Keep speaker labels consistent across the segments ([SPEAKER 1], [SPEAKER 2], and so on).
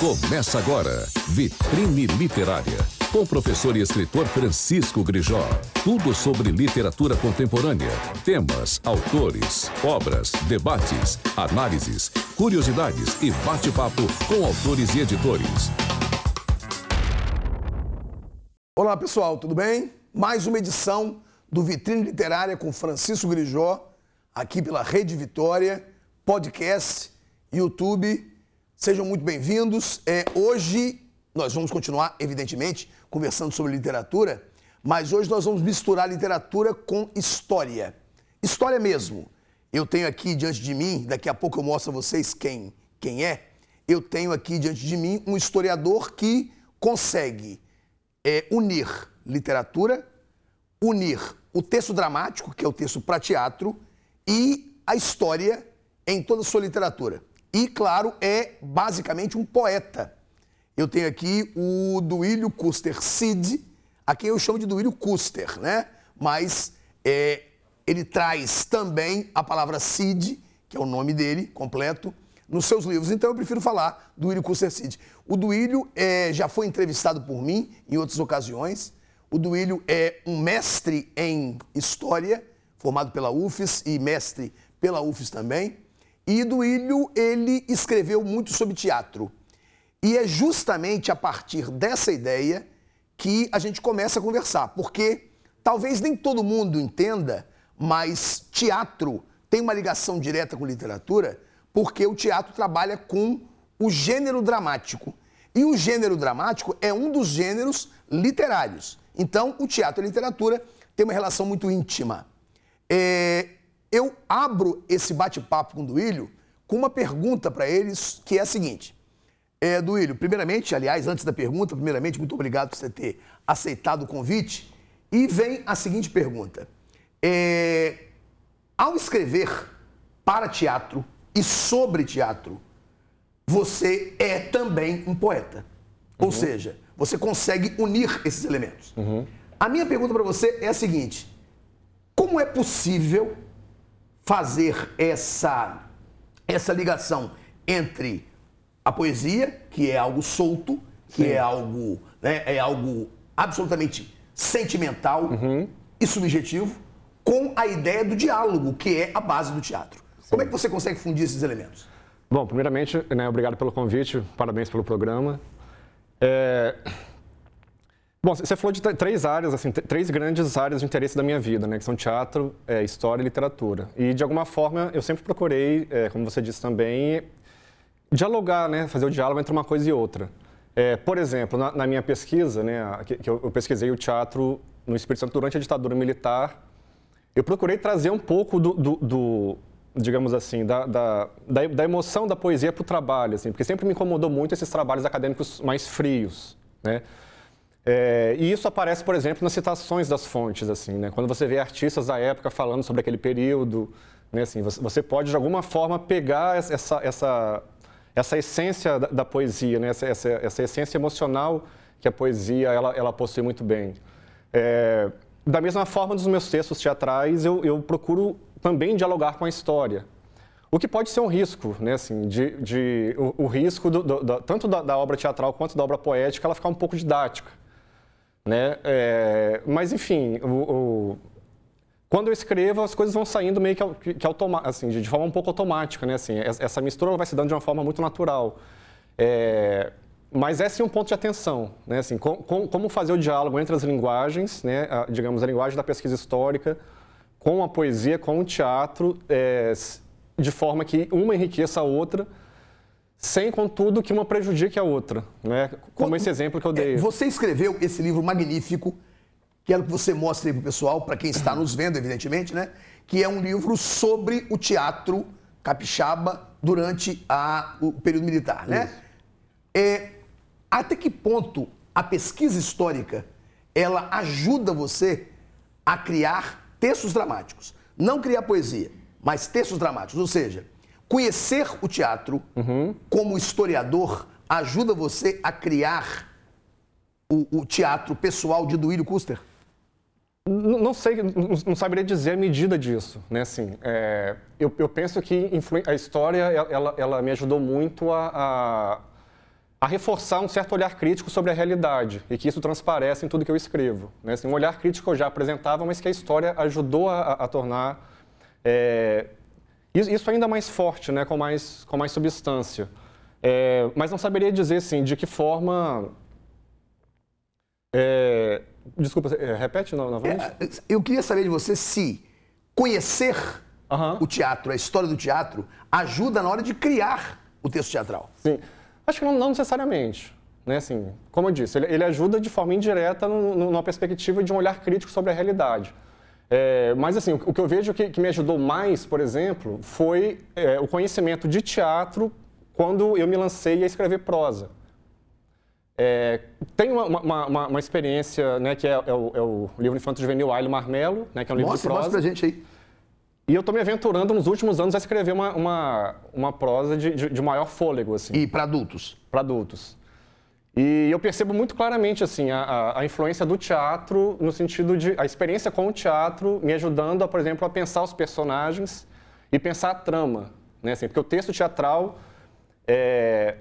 [SPEAKER 1] Começa agora, Vitrine Literária, com o professor e escritor Francisco Grijó. Tudo sobre literatura contemporânea, temas, autores, obras, debates, análises, curiosidades e bate-papo com autores e editores.
[SPEAKER 2] Olá pessoal, tudo bem? Mais uma edição do Vitrine Literária com Francisco Grijó, aqui pela Rede Vitória, podcast, YouTube Sejam muito bem-vindos. É, hoje nós vamos continuar, evidentemente, conversando sobre literatura, mas hoje nós vamos misturar literatura com história. História mesmo. Eu tenho aqui diante de mim, daqui a pouco eu mostro a vocês quem, quem é. Eu tenho aqui diante de mim um historiador que consegue é, unir literatura, unir o texto dramático, que é o texto para teatro, e a história em toda a sua literatura. E, claro, é basicamente um poeta. Eu tenho aqui o Duílio Custer Cid, a quem eu chamo de Duílio Custer, né? Mas é, ele traz também a palavra Cid, que é o nome dele completo, nos seus livros. Então eu prefiro falar do Duílio Custer Cid. O Duílio é, já foi entrevistado por mim em outras ocasiões. O Duílio é um mestre em História, formado pela UFES e mestre pela UFES também. E Duílio, ele escreveu muito sobre teatro. E é justamente a partir dessa ideia que a gente começa a conversar, porque talvez nem todo mundo entenda, mas teatro tem uma ligação direta com literatura, porque o teatro trabalha com o gênero dramático. E o gênero dramático é um dos gêneros literários. Então, o teatro e a literatura têm uma relação muito íntima. É, eu abro esse bate-papo com o Duílio com uma pergunta para eles, que é a seguinte. É, Duílio, primeiramente, aliás, antes da pergunta, primeiramente, muito obrigado por você ter aceitado o convite. E vem a seguinte pergunta. É, ao escrever para teatro e sobre teatro, você é também um poeta. Uhum. Ou seja, você consegue unir esses elementos. Uhum. A minha pergunta para você é a seguinte: como é possível fazer essa, essa ligação entre a poesia, que é algo solto, que Sim. é algo, né, é algo absolutamente sentimental uhum. e subjetivo, com a ideia do diálogo, que é a base do teatro. Sim. Como é que você consegue fundir esses elementos?
[SPEAKER 3] Bom, primeiramente, né, obrigado pelo convite, parabéns pelo programa. É, Bom, você falou de três áreas, assim, três grandes áreas de interesse da minha vida, né? Que são teatro, é, história e literatura. E, de alguma forma, eu sempre procurei, é, como você disse também, dialogar, né? Fazer o diálogo entre uma coisa e outra. É, por exemplo, na, na, minha pesquisa, né? Que, que eu, eu, pesquisei o teatro no Espírito Santo durante a ditadura militar, eu procurei trazer um pouco do, do, do digamos assim, da, da, da, emoção da poesia para o trabalho, assim, porque sempre me incomodou muito esses trabalhos acadêmicos mais frios, né? É, e isso aparece, por exemplo, nas citações das fontes, assim, né? Quando você vê artistas da época falando sobre aquele período, né? Assim, você, pode de alguma forma pegar essa, essa, essa essência da, da poesia, né? Essa, essa, essa, essência emocional que a poesia ela, ela possui muito bem. É, da mesma forma, nos meus textos teatrais, eu, eu procuro também dialogar com a história. O que pode ser um risco, né? Assim, de, de o, o risco do, do, do, tanto da, da obra teatral quanto da obra poética, ela ficar um pouco didática. Né? É, mas, enfim, o, o, quando eu escrevo, as coisas vão saindo meio que, que automa assim, de forma um pouco automática. Né? Assim, essa mistura vai se dando de uma forma muito natural. É, mas é sim um ponto de atenção, né? Assim, com, com, como fazer o diálogo entre as linguagens, né? A, digamos, a linguagem da pesquisa histórica, com a poesia, com o teatro, é, de forma que uma enriqueça a outra sem, contudo, que uma prejudique a outra, né? como esse exemplo que eu dei.
[SPEAKER 2] É, você escreveu esse livro magnífico, quero que você mostre aí para o pessoal, para quem está nos vendo, evidentemente, né? que é um livro sobre o teatro capixaba durante a, o período militar. Né? É, até que ponto a pesquisa histórica ela ajuda você a criar textos dramáticos? Não criar poesia, mas textos dramáticos. Ou seja, Conhecer o teatro uhum. como historiador ajuda você a criar o, o teatro pessoal de Duílio Custer?
[SPEAKER 3] Não, não sei, não, não, saberia dizer a medida disso, né? Assim, é, eu, eu, penso que a história ela, ela, me ajudou muito a, a, a reforçar um certo olhar crítico sobre a realidade e que isso transparece em tudo que eu escrevo. Né? Assim, um olhar crítico eu já apresentava, mas que a história ajudou a, a tornar é, isso ainda mais forte, né? com, mais, com mais substância. É, mas não saberia dizer assim, de que forma. É, desculpa, é, repete novamente. É,
[SPEAKER 2] eu queria saber de você se conhecer uhum. o teatro, a história do teatro, ajuda na hora de criar o texto teatral.
[SPEAKER 3] Sim. Acho que não, não necessariamente. Né? Assim, como eu disse, ele, ele ajuda de forma indireta no, no, numa perspectiva de um olhar crítico sobre a realidade. É, mas assim, o, o, que eu vejo que, que, me ajudou mais, por exemplo, foi é, o conhecimento de teatro quando eu me lancei a escrever prosa. É, tem uma, uma, uma, uma, experiência, né, que é, é, o, é o, livro Infanto Juvenil Ailho Marmelo, né, que é um livro
[SPEAKER 2] mostra,
[SPEAKER 3] de prosa.
[SPEAKER 2] Mostra pra gente aí.
[SPEAKER 3] E eu estou me aventurando nos últimos anos a escrever uma, uma, uma prosa de, de, de maior fôlego. Assim,
[SPEAKER 2] e para adultos?
[SPEAKER 3] Para adultos. E eu percebo muito claramente assim a, a, a, influência do teatro no sentido de a experiência com o teatro me ajudando, a, por exemplo, a pensar os personagens e pensar a trama, né? Assim, porque o texto teatral, é,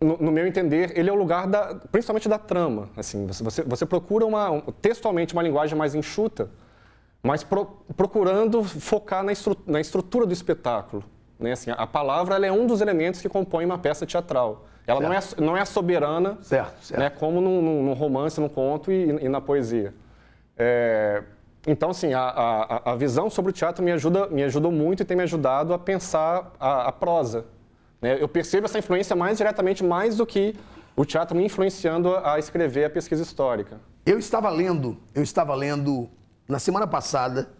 [SPEAKER 3] no, no, meu entender, ele é o lugar da, principalmente da trama. Assim, você, você, procura uma, um, textualmente uma linguagem mais enxuta mas pro, procurando focar na, estru, na, estrutura do espetáculo. Né? Assim, a palavra é um dos elementos que compõe uma peça teatral. Ela não é, não é soberana,
[SPEAKER 2] certo, certo.
[SPEAKER 3] Né? como num, num, romance, num conto e, e na poesia. É, então, assim, a, a, a, visão sobre o teatro me, ajuda, me ajudou muito e tem me ajudado a pensar a, a prosa. Né? Eu percebo essa influência mais diretamente, mais do que o teatro me influenciando a escrever a pesquisa histórica.
[SPEAKER 2] Eu estava lendo, eu estava lendo na semana passada,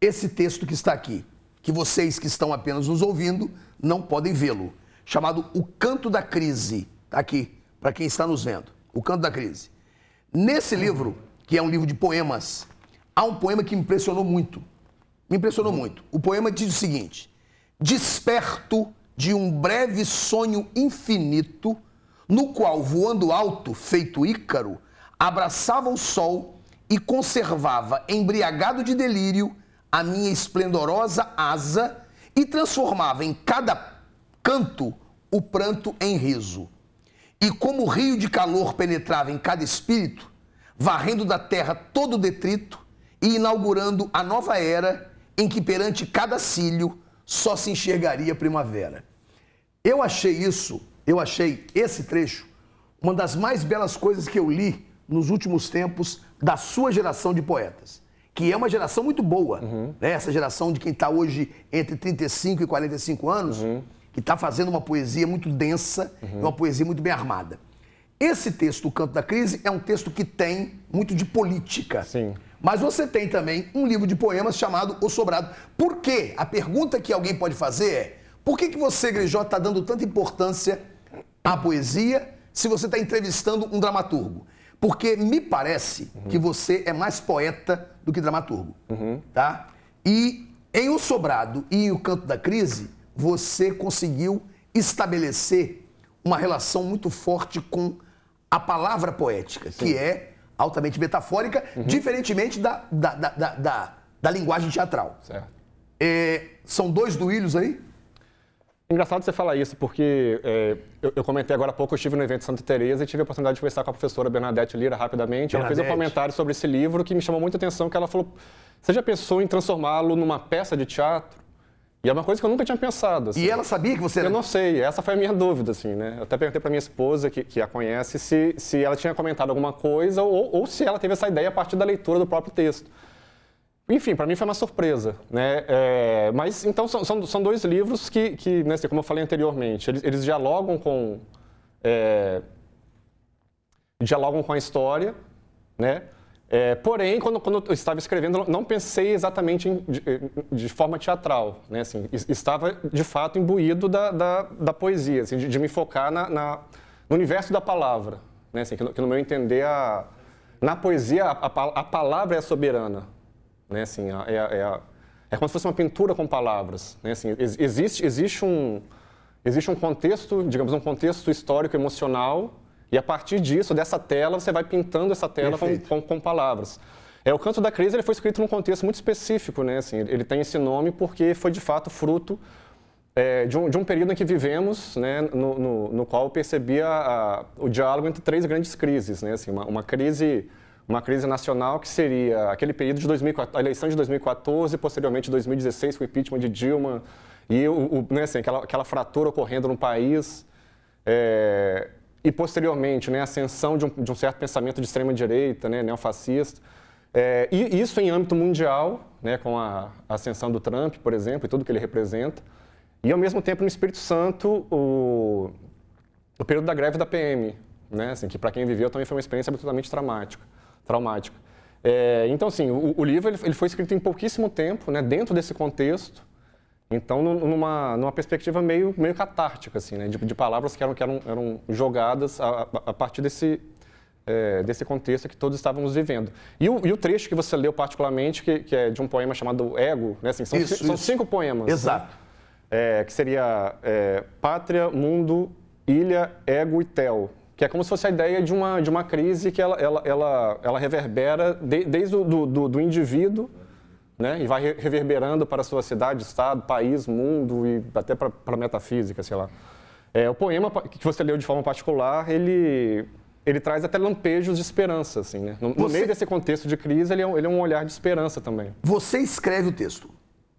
[SPEAKER 2] esse texto que está aqui, que vocês que estão apenas nos ouvindo não podem vê-lo, chamado O Canto da Crise. Está aqui, para quem está nos vendo. O Canto da Crise. Nesse livro, que é um livro de poemas, há um poema que me impressionou muito. Me impressionou muito. O poema diz o seguinte: Desperto de um breve sonho infinito, no qual, voando alto, feito Ícaro, abraçava o sol e conservava, embriagado de delírio, a minha esplendorosa asa e transformava em cada canto o pranto em riso. E como o rio de calor penetrava em cada espírito, varrendo da terra todo o detrito e inaugurando a nova era em que perante cada cílio só se enxergaria primavera. Eu achei isso, eu achei esse trecho uma das mais belas coisas que eu li nos últimos tempos da sua geração de poetas, que é uma geração muito boa. Uhum. Né? Essa geração de quem está hoje entre 35 e 45 anos, uhum. Que está fazendo uma poesia muito densa, uhum. uma poesia muito bem armada. Esse texto, O Canto da Crise, é um texto que tem muito de política.
[SPEAKER 3] Sim.
[SPEAKER 2] Mas você tem também um livro de poemas chamado O Sobrado. Por quê? A pergunta que alguém pode fazer é: por que, que você, Grejó, está dando tanta importância à poesia se você está entrevistando um dramaturgo? Porque me parece uhum. que você é mais poeta do que dramaturgo, uhum. tá? E em O Sobrado e O Canto da Crise, você conseguiu estabelecer uma relação muito forte com a palavra poética, Sim. que é altamente metafórica, uhum. diferentemente da, da, da, da, da linguagem teatral. É, são dois duílios aí?
[SPEAKER 3] Engraçado você falar isso, porque é, eu, eu, comentei agora há pouco, eu estive no evento Santa Teresa e tive a oportunidade de conversar com a professora Bernadette Lira rapidamente. Bernadette. Ela fez um comentário sobre esse livro que me chamou muita atenção, que ela falou, você já pensou em transformá-lo numa peça de teatro? E é uma coisa que eu nunca tinha pensado. Assim.
[SPEAKER 2] E ela sabia que você era...
[SPEAKER 3] Eu não sei, essa foi a minha dúvida, assim, né? Eu até perguntei para minha esposa, que, que a conhece, se, se ela tinha comentado alguma coisa ou, ou se ela teve essa ideia a partir da leitura do próprio texto. Enfim, para mim foi uma surpresa, né? É, mas então são, são, são, dois livros que, que né, assim, como eu falei anteriormente, eles, eles dialogam com é, dialogam com a história, né? É, porém, quando, quando, eu estava escrevendo, não pensei exatamente em, de, de, forma teatral, né? Assim, estava de fato imbuído da, da, da poesia, assim, de, de, me focar na, na, no universo da palavra, né? Assim, que, no, que no meu entender a, na poesia a, a, a palavra é soberana, né? Assim, é, é, é como se fosse uma pintura com palavras. Né? Assim, existe, existe, um, existe um contexto, digamos, um contexto histórico, emocional, e a partir disso, dessa tela, você vai pintando essa tela com, com, com, palavras. É, o Canto da Crise ele foi escrito num contexto muito específico, né? Assim, ele tem esse nome porque foi de fato fruto é, de, um, de, um, período em que vivemos, né, no, no, no qual eu percebi a, a, o diálogo entre três grandes crises, né, assim, uma, uma, crise uma crise nacional que seria aquele período de 2014, a eleição de 2014, posteriormente 2016 com o impeachment de Dilma e o, o né, assim, aquela, aquela fratura ocorrendo no país é, e posteriormente né, a ascensão de um, de um certo pensamento de extrema direita, né, neofascista. É, e isso em âmbito mundial, né, com a ascensão do Trump, por exemplo, e tudo que ele representa. E, ao mesmo tempo, no Espírito Santo, o, o período da greve da PM, né, assim, que para quem viveu também foi uma experiência absolutamente traumática. traumática. É, então, assim, o, o livro ele, ele, foi escrito em pouquíssimo tempo, né, dentro desse contexto, então numa, numa perspectiva meio, meio catártica, assim, né, de, de palavras que eram, que eram, eram jogadas a, a partir desse, é, desse contexto que todos estávamos vivendo. E o, e o, trecho que você leu particularmente, que, que, é de um poema chamado Ego, né? Assim, são,
[SPEAKER 2] isso,
[SPEAKER 3] são
[SPEAKER 2] isso.
[SPEAKER 3] cinco poemas. Né?
[SPEAKER 2] Exato.
[SPEAKER 3] Né? É, que seria é, Pátria, Mundo, Ilha, Ego e Tel. Que é como se fosse a ideia de uma, de uma crise que ela, ela, ela, ela reverbera de, desde o do, do, do indivíduo né? e vai reverberando para a sua cidade, estado, país, mundo e até para a metafísica, sei lá. É, o poema que você leu de forma particular, ele ele traz até lampejos de esperança, assim, né? No, Você... no meio desse contexto de crise, ele é, um, ele é, um, olhar de esperança também.
[SPEAKER 2] Você escreve o texto,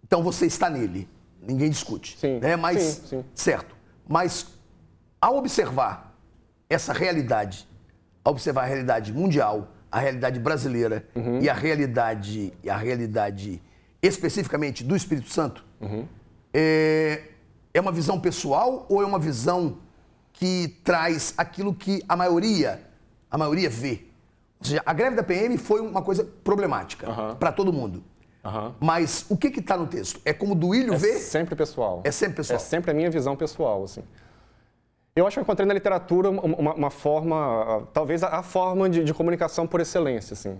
[SPEAKER 2] então você está nele, ninguém discute.
[SPEAKER 3] Sim.
[SPEAKER 2] Né? Mas,
[SPEAKER 3] sim, sim.
[SPEAKER 2] certo. Mas, ao observar essa realidade, ao observar a realidade mundial, a realidade brasileira uhum. e a realidade, e a realidade especificamente do Espírito Santo, uhum. é, é uma visão pessoal ou é uma visão que traz aquilo que a maioria, a maioria vê. Ou seja, a greve da PM foi uma coisa problemática uhum. para todo mundo. Uhum. Mas o que está no texto? É como o Duílio
[SPEAKER 3] é
[SPEAKER 2] vê?
[SPEAKER 3] É sempre pessoal.
[SPEAKER 2] É sempre pessoal.
[SPEAKER 3] É sempre a minha visão pessoal, assim. Eu acho que eu encontrei na literatura uma, uma forma, talvez a, forma de, de, comunicação por excelência, assim.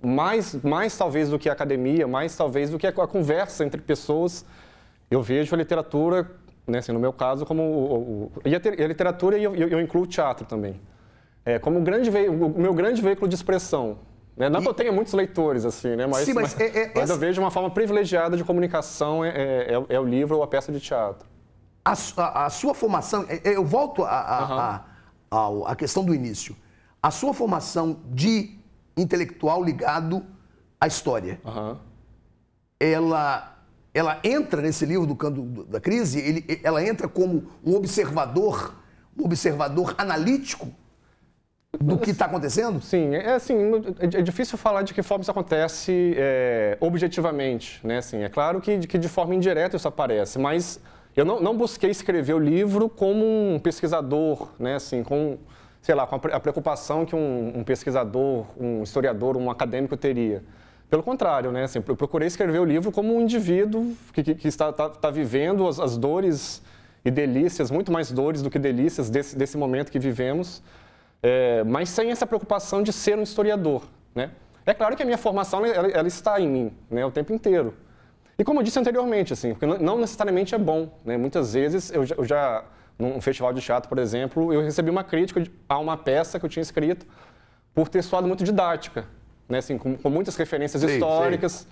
[SPEAKER 3] Mais, mais talvez do que a academia, mais talvez do que a, a conversa entre pessoas. Eu vejo a literatura né, assim, no meu caso, como o, o, e, a, a literatura, e eu, eu, incluo o teatro também. É, como grande o meu grande veículo de expressão. Né? Não e... que eu tenha muitos leitores, assim, né? mas,
[SPEAKER 2] Sim, mas,
[SPEAKER 3] mas,
[SPEAKER 2] é, é,
[SPEAKER 3] mas eu vejo uma forma privilegiada de comunicação é, é, é, é o livro ou a peça de teatro.
[SPEAKER 2] A, a, a sua formação, é, eu volto à uhum. a, a, questão do início. A sua formação de intelectual ligado à história, uhum. ela ela entra nesse livro do Canto da Crise, ele, ela entra como um observador, um observador analítico do que está acontecendo?
[SPEAKER 3] Sim, é assim, é difícil falar de que forma isso acontece é, objetivamente, né? Assim, é claro que, que de forma indireta isso aparece, mas eu não, não busquei escrever o livro como um pesquisador, né? Assim, com, sei lá, com a preocupação que um, um pesquisador, um historiador, um acadêmico teria. Pelo contrário, né? Assim, eu procurei escrever o livro como um indivíduo que, que, que está, está, está, vivendo as, as, dores e delícias, muito mais dores do que delícias desse, desse momento que vivemos, é, mas sem essa preocupação de ser um historiador, né? É claro que a minha formação ela, ela está em mim, né? O tempo inteiro. E como eu disse anteriormente, assim, porque não necessariamente é bom, né? Muitas vezes eu já, eu já num festival de teatro, por exemplo, eu recebi uma crítica a uma peça que eu tinha escrito por ter soado muito didática né, assim, com, com muitas referências sim, históricas. Sim.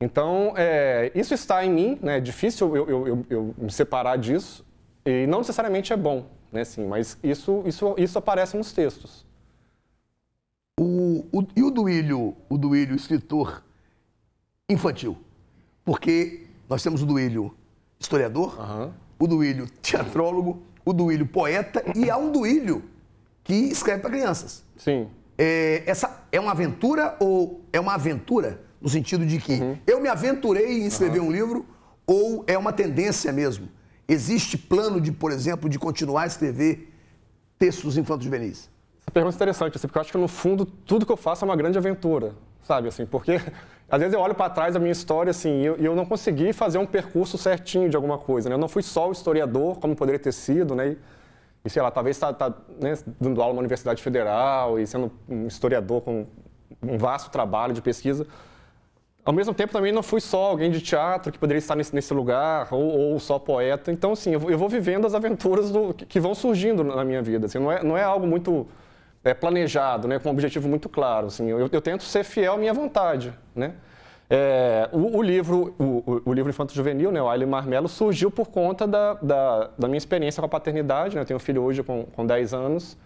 [SPEAKER 3] Então, é, isso está em mim, né, é difícil eu, eu, eu, me separar disso, e não necessariamente é bom, né, assim, mas isso, isso, isso aparece nos textos.
[SPEAKER 2] O, o, e o Duílio, o Duílio escritor infantil? Porque nós temos o Duílio historiador, uhum. o Duílio teatrólogo, o Duílio poeta e há um Duílio que escreve para crianças.
[SPEAKER 3] Sim.
[SPEAKER 2] É, essa é uma aventura ou é uma aventura no sentido de que uhum. eu me aventurei em escrever uhum. um livro ou é uma tendência mesmo? Existe plano de, por exemplo, de continuar a escrever textos infantos juvenis?
[SPEAKER 3] Essa pergunta é interessante, assim, porque eu acho que no fundo tudo que eu faço é uma grande aventura, sabe? Assim, porque às vezes eu olho para trás da minha história assim, e eu, eu, não consegui fazer um percurso certinho de alguma coisa, né? Eu não fui só o historiador, como poderia ter sido, né? E, e sei lá, talvez está tá, né, dando aula numa universidade federal e sendo um historiador com um vasto trabalho de pesquisa. Ao mesmo tempo, também não fui só alguém de teatro que poderia estar nesse, nesse lugar, ou, ou, só poeta. Então, assim, eu, eu vou vivendo as aventuras do, que, que, vão surgindo na minha vida. Assim, não, é, não é algo muito é, planejado, né, com um objetivo muito claro. Assim, eu, eu tento ser fiel à minha vontade, né? É, o, o, livro, o, o, livro Infanto Juvenil, né, o Aile Marmelo, surgiu por conta da, da, da, minha experiência com a paternidade. Né? Eu tenho um filho hoje com, com 10 anos.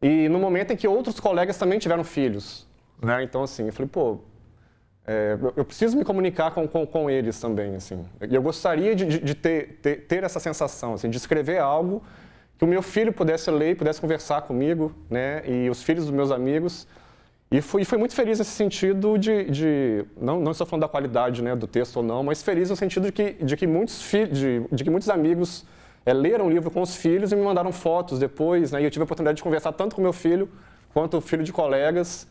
[SPEAKER 3] E no momento em que outros colegas também tiveram filhos. Né? Então, assim, eu falei, pô, é, eu preciso me comunicar com, com, com, eles também, assim. Eu gostaria de, de ter, ter, ter, essa sensação, assim, de escrever algo que o meu filho pudesse ler, pudesse conversar comigo, né? E os filhos dos meus amigos. E fui, fui muito feliz nesse sentido de, de não, não estou falando da qualidade né, do texto ou não, mas feliz no sentido de que, de que, muitos, fi, de, de que muitos amigos é, leram o livro com os filhos e me mandaram fotos depois, né? E eu tive a oportunidade de conversar tanto com meu filho quanto o filho de colegas.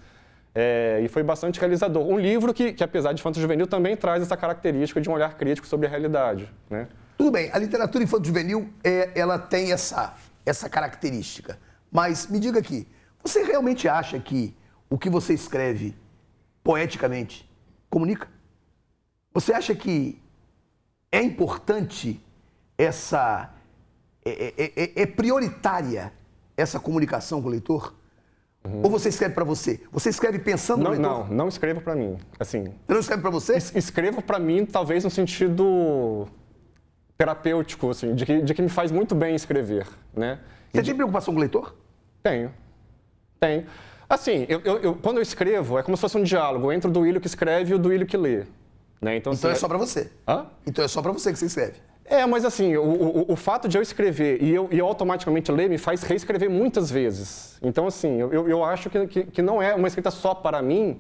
[SPEAKER 3] É, e foi bastante realizador. Um livro que, que, apesar de infanto-juvenil, também traz essa característica de um olhar crítico sobre a realidade. Né?
[SPEAKER 2] Tudo bem, a literatura infanto-juvenil, é, ela tem essa, essa característica. Mas me diga aqui, você realmente acha que o que você escreve poeticamente comunica? Você acha que é importante essa. é, é, é, é prioritária essa comunicação com o leitor? Uhum. Ou você escreve para você? Você escreve pensando
[SPEAKER 3] não,
[SPEAKER 2] no leitor?
[SPEAKER 3] Não, não escrevo para mim. Assim,
[SPEAKER 2] você não escreve para você?
[SPEAKER 3] Escrevo para mim, talvez no sentido terapêutico, assim, de que, de que me faz muito bem escrever, né?
[SPEAKER 2] Você de... tem preocupação com o leitor?
[SPEAKER 3] Tenho, tenho. Assim, eu, eu, eu, quando eu escrevo, é como se fosse um diálogo entre o Duílio que escreve e o Duílio que lê. Né?
[SPEAKER 2] Então, então assim, é só para você?
[SPEAKER 3] Hã?
[SPEAKER 2] Então é só para você que você escreve?
[SPEAKER 3] É, mas assim, o, o, o, fato de eu escrever e eu, e eu automaticamente ler me faz reescrever muitas vezes. Então, assim, eu, eu acho que, que, que não é uma escrita só para mim,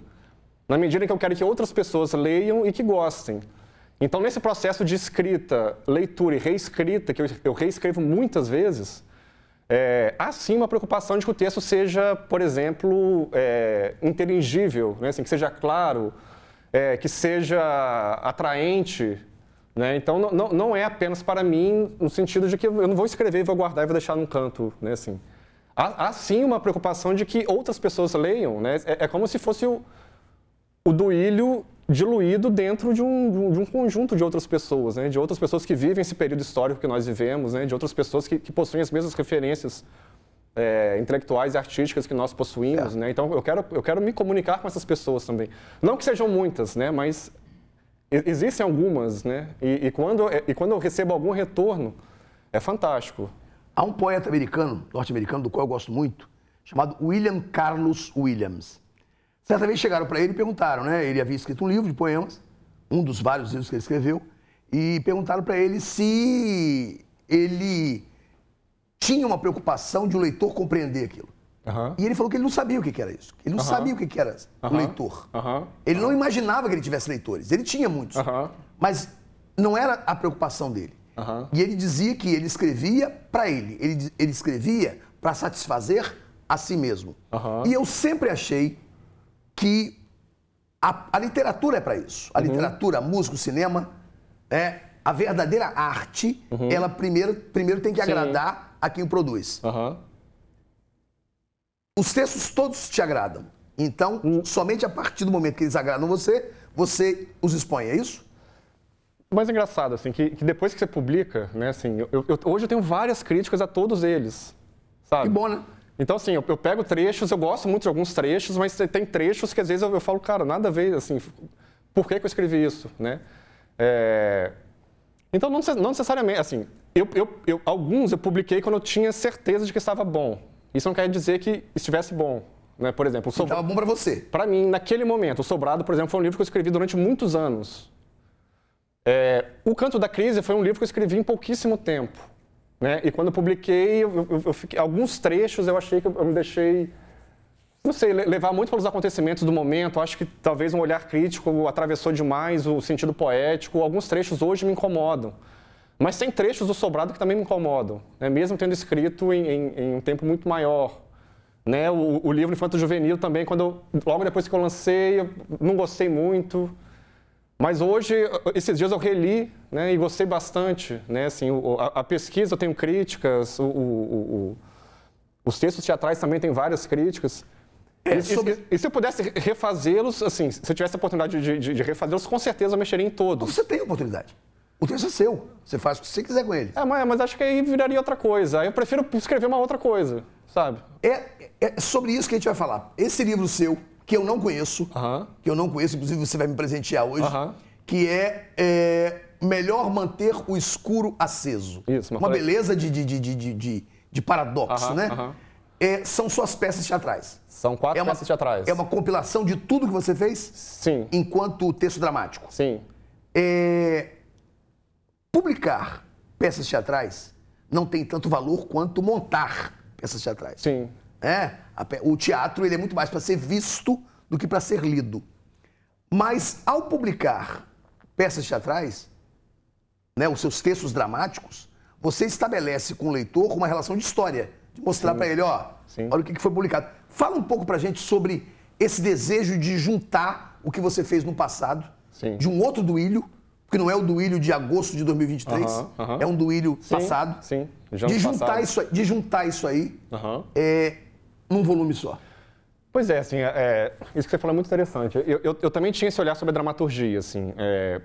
[SPEAKER 3] na medida em que eu quero que outras pessoas leiam e que gostem. Então, nesse processo de escrita, leitura e reescrita, que eu, reescrevo muitas vezes, é, há sim uma preocupação de que o texto seja, por exemplo, é, inteligível, né? assim, que seja claro, é, que seja atraente, né? Então, não, não, é apenas para mim, no sentido de que eu não vou escrever vou guardar e vou deixar num canto. Né? Assim, há, há sim uma preocupação de que outras pessoas leiam. Né? É, é como se fosse o, o duílio diluído dentro de um, de um, conjunto de outras pessoas, né? de outras pessoas que vivem esse período histórico que nós vivemos, né? de outras pessoas que, que possuem as mesmas referências é, intelectuais e artísticas que nós possuímos. É. Né? Então, eu quero, eu quero me comunicar com essas pessoas também. Não que sejam muitas, né? mas Existem algumas, né? E, e, quando, e quando eu recebo algum retorno, é fantástico.
[SPEAKER 2] Há um poeta americano, norte-americano, do qual eu gosto muito, chamado William Carlos Williams. Certa vez chegaram para ele e perguntaram, né? Ele havia escrito um livro de poemas, um dos vários livros que ele escreveu, e perguntaram para ele se ele tinha uma preocupação de o leitor compreender aquilo. Uhum. E ele falou que ele não sabia o que era isso. Ele não uhum. sabia o que era uhum. o leitor. Ele não imaginava que ele tivesse leitores. Ele tinha muitos. Mas não era a preocupação dele. E ele dizia que ele escrevia para ele. ele. Ele escrevia para satisfazer a si mesmo. E eu sempre achei que a, a literatura é para isso. A uhum. literatura, a música, o cinema, é a verdadeira arte. Uhum. Ela primeiro, primeiro tem que Sim. agradar a quem o produz.
[SPEAKER 3] Uhum.
[SPEAKER 2] Os textos todos te agradam. Então, hum. somente a partir do momento que eles agradam você, você os expõe, é isso?
[SPEAKER 3] mais engraçado, assim, que, que, depois que você publica, né, assim, eu, eu, hoje eu tenho várias críticas a todos eles, sabe?
[SPEAKER 2] Que bom, né?
[SPEAKER 3] Então, assim, eu, eu, pego trechos, eu gosto muito de alguns trechos, mas tem trechos que às vezes eu, eu falo, cara, nada a ver, assim, por que, que eu escrevi isso, né? É... Então, não, não, necessariamente, assim, eu, alguns eu publiquei quando eu tinha certeza de que estava bom, isso não quer dizer que estivesse bom. Né? Por exemplo,
[SPEAKER 2] Estava Sobra... bom para você.
[SPEAKER 3] Para mim, naquele momento, o Sobrado, por exemplo, foi um livro que eu escrevi durante muitos anos. É... O Canto da Crise foi um livro que eu escrevi em pouquíssimo tempo. Né? E quando eu publiquei, eu, eu, eu fiquei... alguns trechos eu achei que eu me deixei não sei, levar muito pelos acontecimentos do momento. Acho que talvez um olhar crítico atravessou demais o sentido poético. Alguns trechos hoje me incomodam. Mas tem trechos do Sobrado que também me incomodam, né? mesmo tendo escrito em, em, em, um tempo muito maior. Né? O, o livro Infanto Juvenil também, quando eu, logo depois que eu lancei, eu não gostei muito. Mas hoje, esses dias eu reli né, e gostei bastante. Né? Assim, a, a pesquisa eu tenho críticas, o, o, os textos teatrais também têm várias críticas. É, e, sobre... e, e, se eu pudesse refazê-los, assim, se eu tivesse a oportunidade de, de, de refazê-los, com certeza eu mexeria em todos.
[SPEAKER 2] Você tem a oportunidade. O texto é seu. Você faz o que você quiser com ele.
[SPEAKER 3] É, mas, mas acho que aí viraria outra coisa. Aí eu prefiro escrever uma outra coisa, sabe?
[SPEAKER 2] É, é sobre isso que a gente vai falar. Esse livro seu, que eu não conheço, que eu não conheço, inclusive você vai me presentear hoje, que é, é, melhor manter o escuro aceso.
[SPEAKER 3] Isso, uma
[SPEAKER 2] uma beleza de, de, de, de, de, paradoxo, né? É, são suas peças teatrais.
[SPEAKER 3] São quatro
[SPEAKER 2] É uma,
[SPEAKER 3] peças teatrais.
[SPEAKER 2] É uma compilação de tudo que você fez
[SPEAKER 3] Sim,
[SPEAKER 2] enquanto texto dramático.
[SPEAKER 3] sim.
[SPEAKER 2] É, publicar peças teatrais não tem tanto valor quanto montar peças teatrais.
[SPEAKER 3] Sim.
[SPEAKER 2] É, pe- o teatro ele é muito mais para ser visto do que para ser lido. Mas ao publicar peças teatrais, né, os seus textos dramáticos, você estabelece com o leitor uma relação de história, de mostrar para ele, ó,
[SPEAKER 3] Sim.
[SPEAKER 2] olha o que foi publicado. Fala um pouco pra gente sobre esse desejo de juntar o que você fez no passado,
[SPEAKER 3] Sim.
[SPEAKER 2] de um outro duílio, que não é o duílio de agosto de 2023,
[SPEAKER 3] Aham, aham.
[SPEAKER 2] é um duílio
[SPEAKER 3] Sim,
[SPEAKER 2] passado.
[SPEAKER 3] sim, de
[SPEAKER 2] juntar
[SPEAKER 3] passados.
[SPEAKER 2] isso, de juntar isso aí
[SPEAKER 3] Aham.
[SPEAKER 2] é, num volume só.
[SPEAKER 3] Pois é, assim, é, isso que você falou é muito interessante. Eu, eu- eu também tinha esse olhar sobre a dramaturgia, assim. é,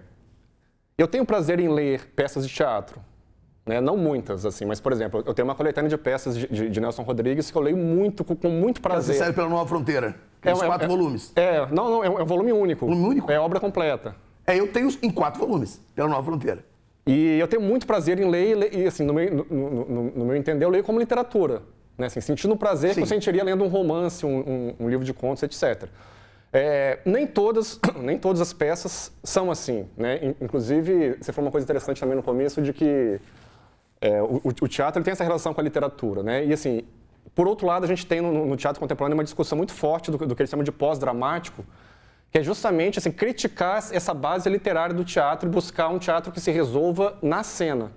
[SPEAKER 3] eu tenho prazer em ler peças de teatro, né? não muitas, assim, mas, por exemplo, eu tenho uma coletânea de peças de, de- de Nelson Rodrigues que eu leio muito, com, com muito
[SPEAKER 2] Você
[SPEAKER 3] prazer.
[SPEAKER 2] saiu pela Nova Fronteira.
[SPEAKER 3] É,
[SPEAKER 2] Os
[SPEAKER 3] é,
[SPEAKER 2] quatro
[SPEAKER 3] é,
[SPEAKER 2] volumes.
[SPEAKER 3] É, não, não, é um, é um volume único.
[SPEAKER 2] Volume único?
[SPEAKER 3] É obra completa.
[SPEAKER 2] É, eu tenho em quatro volumes, pela Nova Fronteira.
[SPEAKER 3] E eu tenho muito prazer em ler, e ler- assim, no meu, no- no- no meu entender, eu leio como literatura. Né? Assim, sentindo o prazer
[SPEAKER 2] Sim.
[SPEAKER 3] que eu sentiria lendo um romance, um, um- um livro de contos, etc. É, nem, todas, nem todas as peças são assim. Né? In- Inclusive, você falou uma coisa interessante também no começo, de que é, o, o teatro tem essa relação com a literatura. Né? E assim, por outro lado, a gente tem no, no teatro contemporâneo uma discussão muito forte do, do que eles chamam de pós-dramático, que é justamente assim, criticar essa base literária do teatro e buscar um teatro que se resolva na cena.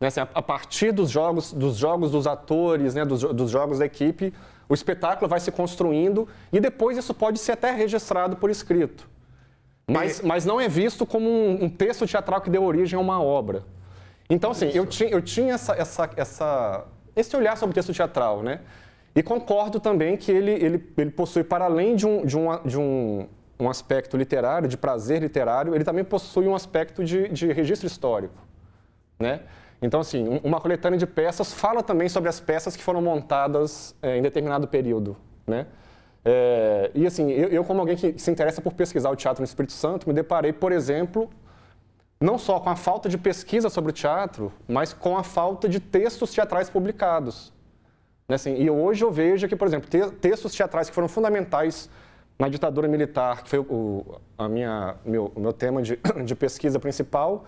[SPEAKER 3] Né, assim, a, partir dos jogos, dos jogos dos atores, né, dos, dos jogos da equipe, o espetáculo vai se construindo e depois isso pode ser até registrado por escrito. Mas, mas não é visto como um, um texto teatral que deu origem a uma obra. Então, assim, eu tinha, eu tinha essa, essa, essa, esse olhar sobre o texto teatral, né? E concordo também que ele, ele, ele possui, para além de, um, de, um, de um, um aspecto literário, de prazer literário, ele também possui um aspecto de, de registro histórico, né? Então, assim, um- uma coletânea de peças fala também sobre as peças que foram montadas eh, em determinado período, né? É, e assim, eu, eu, como alguém que se interessa por pesquisar o teatro no Espírito Santo, me deparei, por exemplo, não só com a falta de pesquisa sobre o teatro, mas com a falta de textos teatrais publicados. Né, assim, e hoje eu vejo que, por exemplo, te- textos teatrais que foram fundamentais na ditadura militar, que foi o, a minha, meu, meu tema de, de pesquisa principal,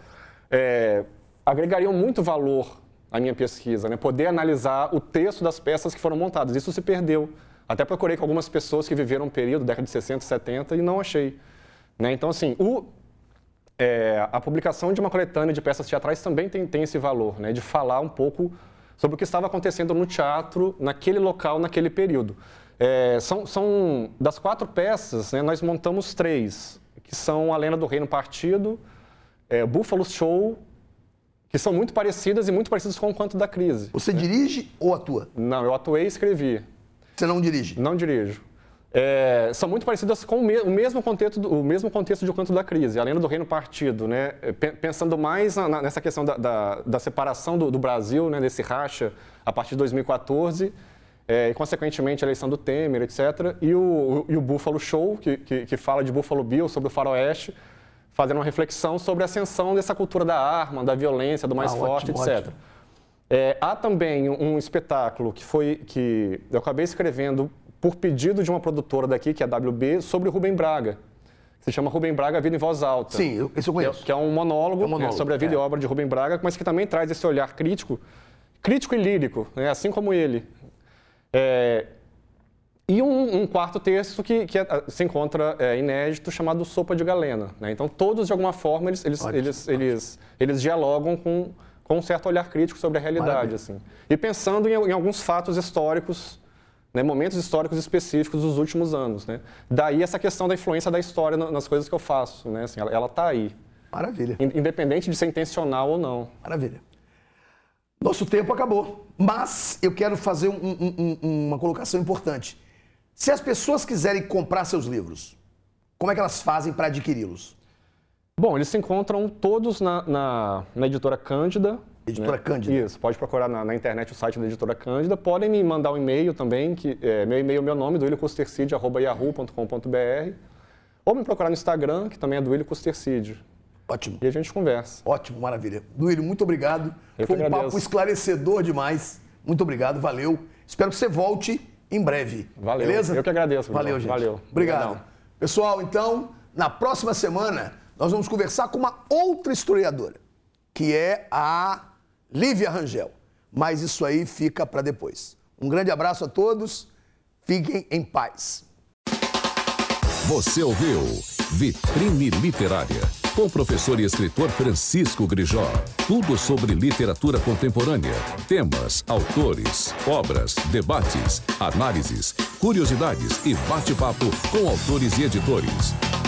[SPEAKER 3] é, agregariam muito valor à minha pesquisa, né? poder analisar o texto das peças que foram montadas. Isso se perdeu. Até procurei com algumas pessoas que viveram um período, década de 60, 70, e não achei. Né? Então, assim, o, é, a publicação de uma coletânea de peças teatrais também tem, tem esse valor, né, de falar um pouco sobre o que estava acontecendo no teatro naquele local, naquele período. É, são, são das quatro peças, né, nós montamos três, que são A Lenda do Reino Partido, é, Buffalo Show, que são muito parecidas e muito parecidas com o Canto da Crise.
[SPEAKER 2] Você dirige ou atua?
[SPEAKER 3] Não, eu atuei e escrevi.
[SPEAKER 2] Você não dirige?
[SPEAKER 3] Não dirijo. É, são muito parecidas com o, me- o mesmo contexto, do- o mesmo contexto de O Canto da Crise, a lenda do Reino Partido, né? É, pe- Pensando mais na- nessa questão da, da- da separação do, do Brasil, né? desse racha, a partir de 2014, é, e consequentemente a eleição do Temer, etc. E o, o- e o Buffalo Show, que, que, que fala de Buffalo Bill, sobre o faroeste, fazendo uma reflexão sobre a ascensão dessa cultura da arma, da violência, do mais
[SPEAKER 2] Ah,
[SPEAKER 3] forte,
[SPEAKER 2] ótimo,
[SPEAKER 3] etc.
[SPEAKER 2] ótimo.
[SPEAKER 3] É, há também um espetáculo que foi que eu acabei escrevendo por pedido de uma produtora daqui, que é a WB, sobre o Rubem Braga. Se chama Rubem Braga, A Vida em Voz Alta.
[SPEAKER 2] Sim, eu- esse eu
[SPEAKER 3] é,
[SPEAKER 2] conheço.
[SPEAKER 3] que é um monólogo,
[SPEAKER 2] É um monólogo,
[SPEAKER 3] né, sobre a vida
[SPEAKER 2] é.
[SPEAKER 3] e obra de Rubem Braga, mas que também traz esse olhar crítico, crítico e lírico, né, assim como ele. É, e um, um quarto texto que, que é- se encontra é, inédito, chamado Sopa de Galena. né? Então, todos, de alguma forma, eles, eles,
[SPEAKER 2] Ótimo,
[SPEAKER 3] eles, eles, eles dialogam com, com um certo olhar crítico sobre a realidade.
[SPEAKER 2] Maravilha.
[SPEAKER 3] Assim. E pensando em, em alguns fatos históricos, né, momentos históricos específicos dos últimos anos. Né? Daí essa questão da influência da história na- nas coisas que eu faço. Né? Assim, ela está aí,
[SPEAKER 2] Maravilha,
[SPEAKER 3] in- independente de ser intencional ou não.
[SPEAKER 2] maravilha. Nosso tempo acabou, mas eu quero fazer um- um- um- uma colocação importante. Se as pessoas quiserem comprar seus livros, como é que elas fazem para adquiri-los?
[SPEAKER 3] Bom, eles se encontram todos na, na, na editora Cândida,
[SPEAKER 2] Editora
[SPEAKER 3] né?
[SPEAKER 2] Cândida.
[SPEAKER 3] Isso, pode procurar na, na, internet o site da Editora Cândida. Podem me mandar um e-mail também, que é, meu e-mail é meu nome, duiliocustercid.yahoo.com.br. Ou me procurar no Instagram, que também é Duílio Custercid.
[SPEAKER 2] Ótimo.
[SPEAKER 3] E a gente conversa.
[SPEAKER 2] Ótimo, maravilha. Duílio, muito obrigado.
[SPEAKER 3] Eu
[SPEAKER 2] Foi um
[SPEAKER 3] agradeço.
[SPEAKER 2] papo esclarecedor demais. Muito obrigado, valeu. Espero que você volte em breve.
[SPEAKER 3] Valeu.
[SPEAKER 2] Beleza?
[SPEAKER 3] Eu que agradeço,
[SPEAKER 2] Valeu, gente.
[SPEAKER 3] Valeu.
[SPEAKER 2] Obrigado.
[SPEAKER 3] Obrigadão.
[SPEAKER 2] Pessoal, então, na próxima semana, nós vamos conversar com uma outra historiadora, que é a Lívia Rangel. Mas isso aí fica para depois. Um grande abraço a todos. Fiquem em paz.
[SPEAKER 1] Você ouviu Vitrine Literária, com o professor e escritor Francisco Grijó. Tudo sobre literatura contemporânea, temas, autores, obras, debates, análises, curiosidades e bate-papo com autores e editores.